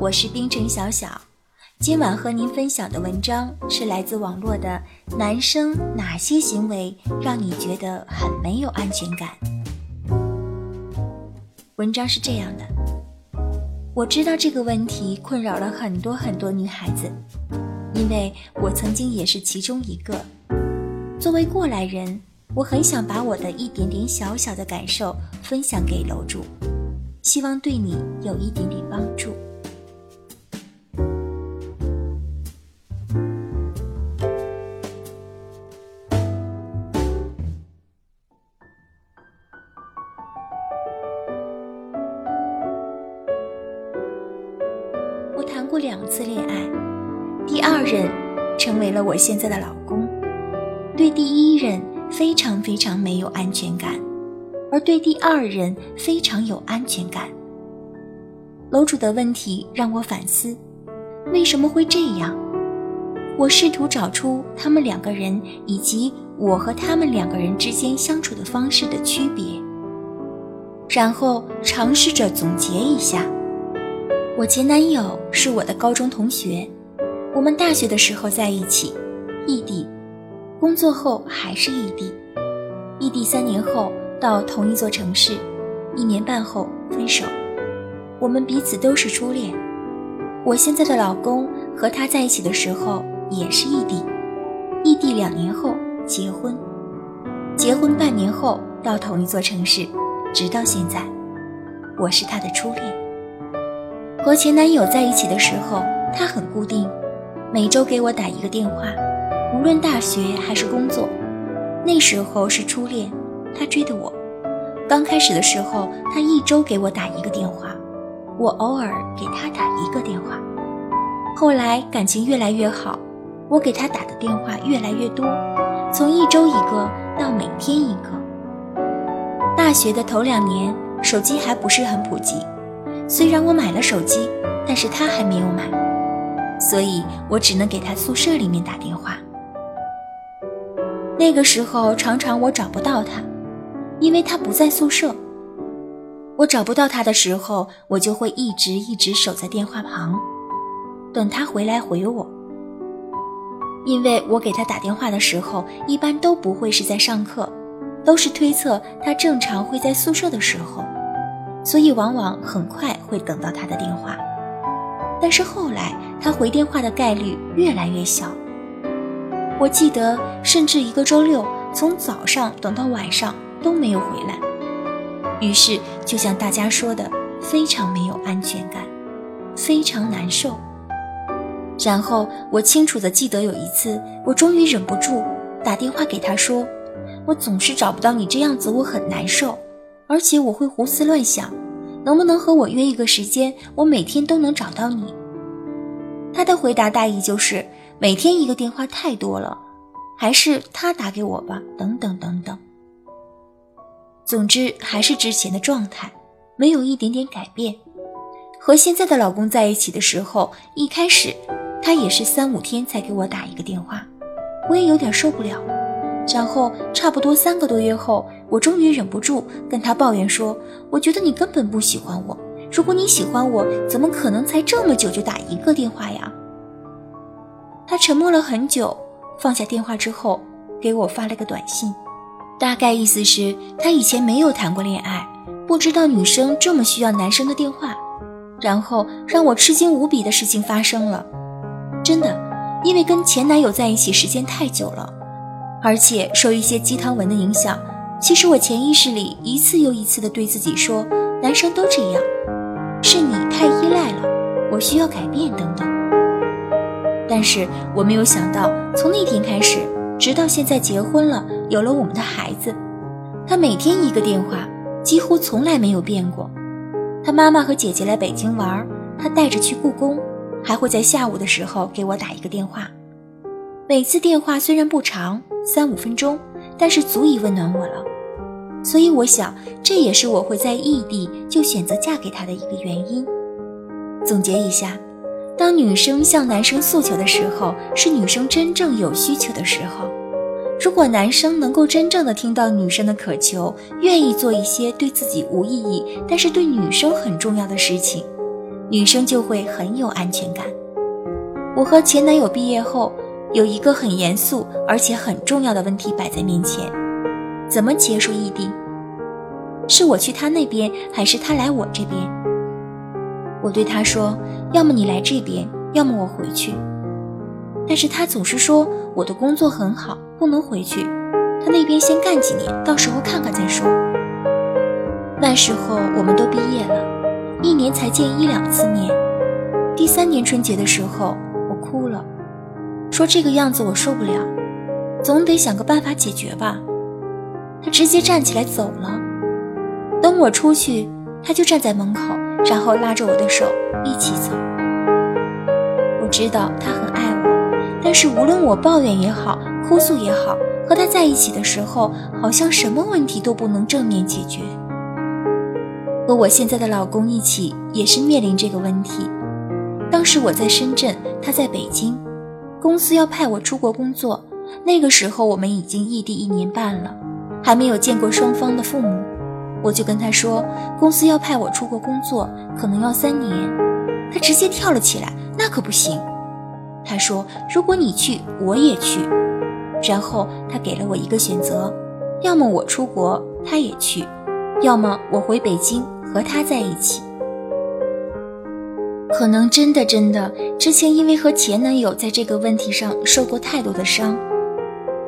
我是冰城小小，今晚和您分享的文章是来自网络的《男生哪些行为让你觉得很没有安全感》。文章是这样的：我知道这个问题困扰了很多很多女孩子，因为我曾经也是其中一个。作为过来人，我很想把我的一点点小小的感受分享给楼主。希望对你有一点点帮助。过两次恋爱，第二任成为了我现在的老公，对第一任非常非常没有安全感。而对第二人非常有安全感。楼主的问题让我反思，为什么会这样？我试图找出他们两个人以及我和他们两个人之间相处的方式的区别，然后尝试着总结一下。我前男友是我的高中同学，我们大学的时候在一起，异地，工作后还是异地，异地三年后。到同一座城市，一年半后分手。我们彼此都是初恋。我现在的老公和他在一起的时候也是异地，异地两年后结婚，结婚半年后到同一座城市，直到现在，我是他的初恋。和前男友在一起的时候，他很固定，每周给我打一个电话，无论大学还是工作。那时候是初恋。他追的我，刚开始的时候，他一周给我打一个电话，我偶尔给他打一个电话。后来感情越来越好，我给他打的电话越来越多，从一周一个到每天一个。大学的头两年，手机还不是很普及，虽然我买了手机，但是他还没有买，所以我只能给他宿舍里面打电话。那个时候，常常我找不到他。因为他不在宿舍，我找不到他的时候，我就会一直一直守在电话旁，等他回来回我。因为我给他打电话的时候，一般都不会是在上课，都是推测他正常会在宿舍的时候，所以往往很快会等到他的电话。但是后来他回电话的概率越来越小，我记得甚至一个周六从早上等到晚上。都没有回来，于是就像大家说的，非常没有安全感，非常难受。然后我清楚的记得有一次，我终于忍不住打电话给他说：“我总是找不到你这样子，我很难受，而且我会胡思乱想，能不能和我约一个时间，我每天都能找到你？”他的回答大意就是：“每天一个电话太多了，还是他打给我吧，等等等等。”总之还是之前的状态，没有一点点改变。和现在的老公在一起的时候，一开始他也是三五天才给我打一个电话，我也有点受不了。然后差不多三个多月后，我终于忍不住跟他抱怨说：“我觉得你根本不喜欢我。如果你喜欢我，怎么可能才这么久就打一个电话呀？”他沉默了很久，放下电话之后，给我发了个短信。大概意思是，他以前没有谈过恋爱，不知道女生这么需要男生的电话。然后让我吃惊无比的事情发生了，真的，因为跟前男友在一起时间太久了，而且受一些鸡汤文的影响，其实我潜意识里一次又一次的对自己说，男生都这样，是你太依赖了，我需要改变等等。但是我没有想到，从那天开始。直到现在结婚了，有了我们的孩子，他每天一个电话，几乎从来没有变过。他妈妈和姐姐来北京玩，他带着去故宫，还会在下午的时候给我打一个电话。每次电话虽然不长，三五分钟，但是足以温暖我了。所以我想，这也是我会在异地就选择嫁给他的一个原因。总结一下，当女生向男生诉求的时候，是女生真正有需求的时候。如果男生能够真正的听到女生的渴求，愿意做一些对自己无意义，但是对女生很重要的事情，女生就会很有安全感。我和前男友毕业后，有一个很严肃而且很重要的问题摆在面前：怎么结束异地？是我去他那边，还是他来我这边？我对他说：要么你来这边，要么我回去。但是他总是说我的工作很好。不能回去，他那边先干几年，到时候看看再说。那时候我们都毕业了，一年才见一两次面。第三年春节的时候，我哭了，说这个样子我受不了，总得想个办法解决吧。他直接站起来走了。等我出去，他就站在门口，然后拉着我的手一起走。我知道他很爱我，但是无论我抱怨也好。哭诉也好，和他在一起的时候，好像什么问题都不能正面解决。和我现在的老公一起，也是面临这个问题。当时我在深圳，他在北京，公司要派我出国工作。那个时候我们已经异地一年半了，还没有见过双方的父母。我就跟他说，公司要派我出国工作，可能要三年。他直接跳了起来，那可不行。他说，如果你去，我也去。然后他给了我一个选择，要么我出国，他也去；要么我回北京和他在一起。可能真的真的，之前因为和前男友在这个问题上受过太多的伤，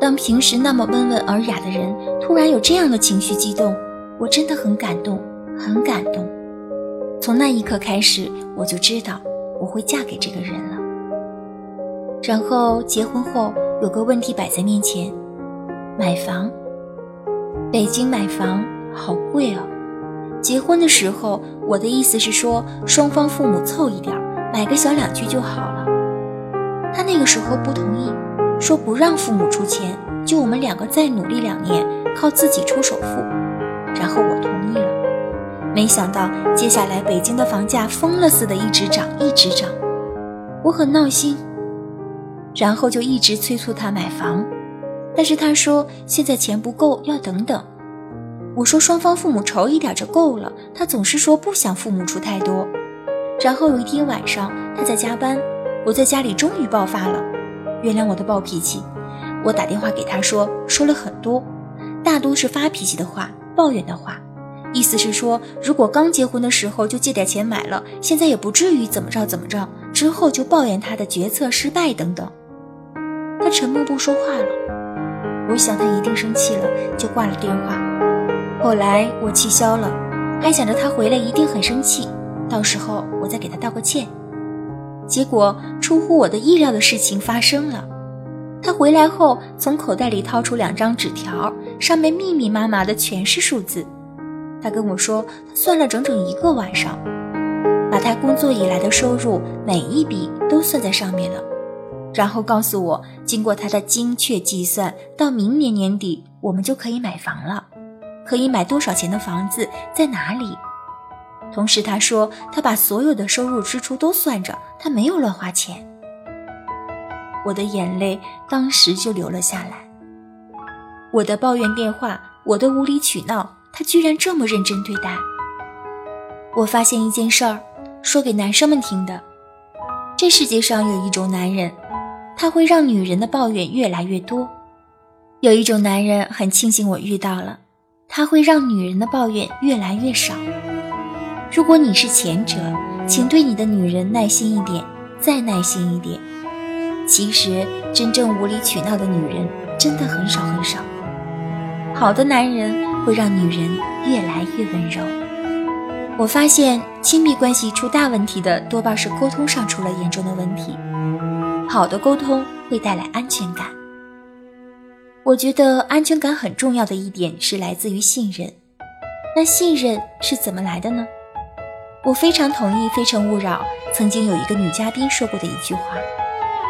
当平时那么温文尔雅的人突然有这样的情绪激动，我真的很感动，很感动。从那一刻开始，我就知道我会嫁给这个人了。然后结婚后。有个问题摆在面前，买房。北京买房好贵哦。结婚的时候，我的意思是说，双方父母凑一点，买个小两居就好了。他那个时候不同意，说不让父母出钱，就我们两个再努力两年，靠自己出首付。然后我同意了。没想到接下来北京的房价疯了似的一直涨，一直涨，我很闹心。然后就一直催促他买房，但是他说现在钱不够，要等等。我说双方父母筹一点就够了，他总是说不想父母出太多。然后有一天晚上他在加班，我在家里终于爆发了，原谅我的暴脾气。我打电话给他说，说了很多，大多是发脾气的话、抱怨的话，意思是说如果刚结婚的时候就借点钱买了，现在也不至于怎么着怎么着，之后就抱怨他的决策失败等等。他沉默不说话了，我想他一定生气了，就挂了电话。后来我气消了，还想着他回来一定很生气，到时候我再给他道个歉。结果出乎我的意料的事情发生了，他回来后从口袋里掏出两张纸条，上面密密麻麻的全是数字。他跟我说，他算了整整一个晚上，把他工作以来的收入每一笔都算在上面了。然后告诉我，经过他的精确计算，到明年年底我们就可以买房了。可以买多少钱的房子，在哪里？同时他说，他把所有的收入支出都算着，他没有乱花钱。我的眼泪当时就流了下来。我的抱怨电话，我的无理取闹，他居然这么认真对待。我发现一件事儿，说给男生们听的：这世界上有一种男人。他会让女人的抱怨越来越多。有一种男人很庆幸我遇到了，他会让女人的抱怨越来越少。如果你是前者，请对你的女人耐心一点，再耐心一点。其实，真正无理取闹的女人真的很少很少。好的男人会让女人越来越温柔。我发现，亲密关系出大问题的多半是沟通上出了严重的问题。好的沟通会带来安全感。我觉得安全感很重要的一点是来自于信任。那信任是怎么来的呢？我非常同意《非诚勿扰》曾经有一个女嘉宾说过的一句话：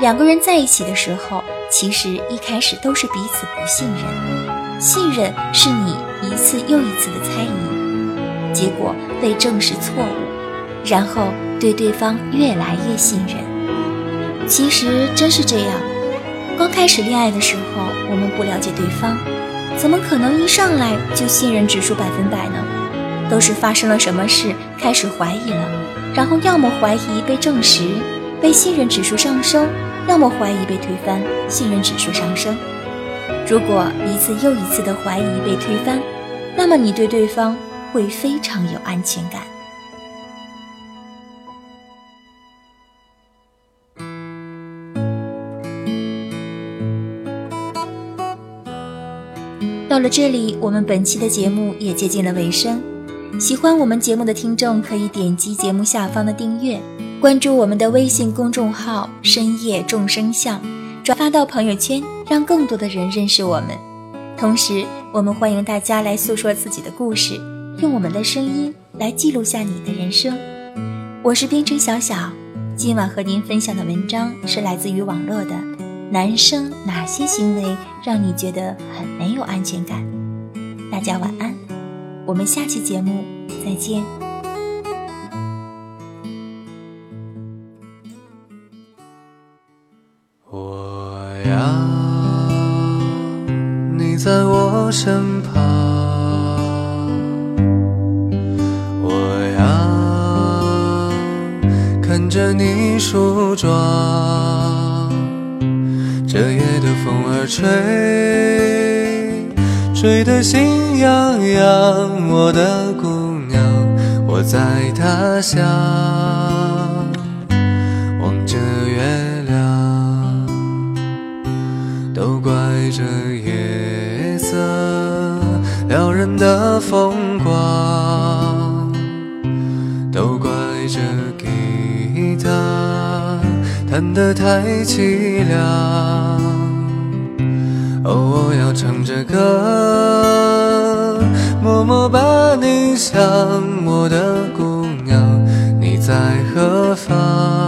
两个人在一起的时候，其实一开始都是彼此不信任，信任是你一次又一次的猜疑，结果被证实错误，然后对对方越来越信任。其实真是这样，刚开始恋爱的时候，我们不了解对方，怎么可能一上来就信任指数百分百呢？都是发生了什么事开始怀疑了，然后要么怀疑被证实，被信任指数上升；要么怀疑被推翻，信任指数上升。如果一次又一次的怀疑被推翻，那么你对对方会非常有安全感。到了这里，我们本期的节目也接近了尾声。喜欢我们节目的听众可以点击节目下方的订阅，关注我们的微信公众号“深夜众生相”，转发到朋友圈，让更多的人认识我们。同时，我们欢迎大家来诉说自己的故事，用我们的声音来记录下你的人生。我是冰城小小，今晚和您分享的文章是来自于网络的《男生哪些行为让你觉得很没有安全感》。大家晚安。我们下期节目再见。我要你在我身旁，我要看着你梳妆，这夜的风儿吹。吹得心痒痒，我的姑娘，我在他乡望着月亮，都怪这夜色撩人的风光，的太凄凉。哦，我要唱着歌，默默把你想，我的姑娘，你在何方？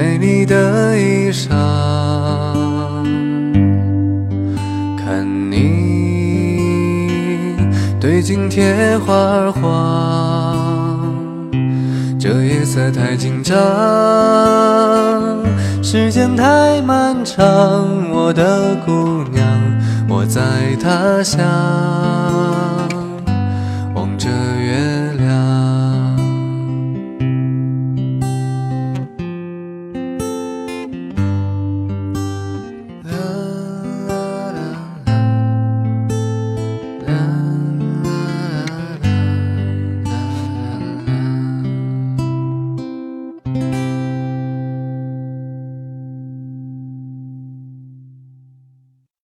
美丽的衣裳，看你对镜贴花黄。这夜色太紧张，时间太漫长，我的姑娘，我在他乡。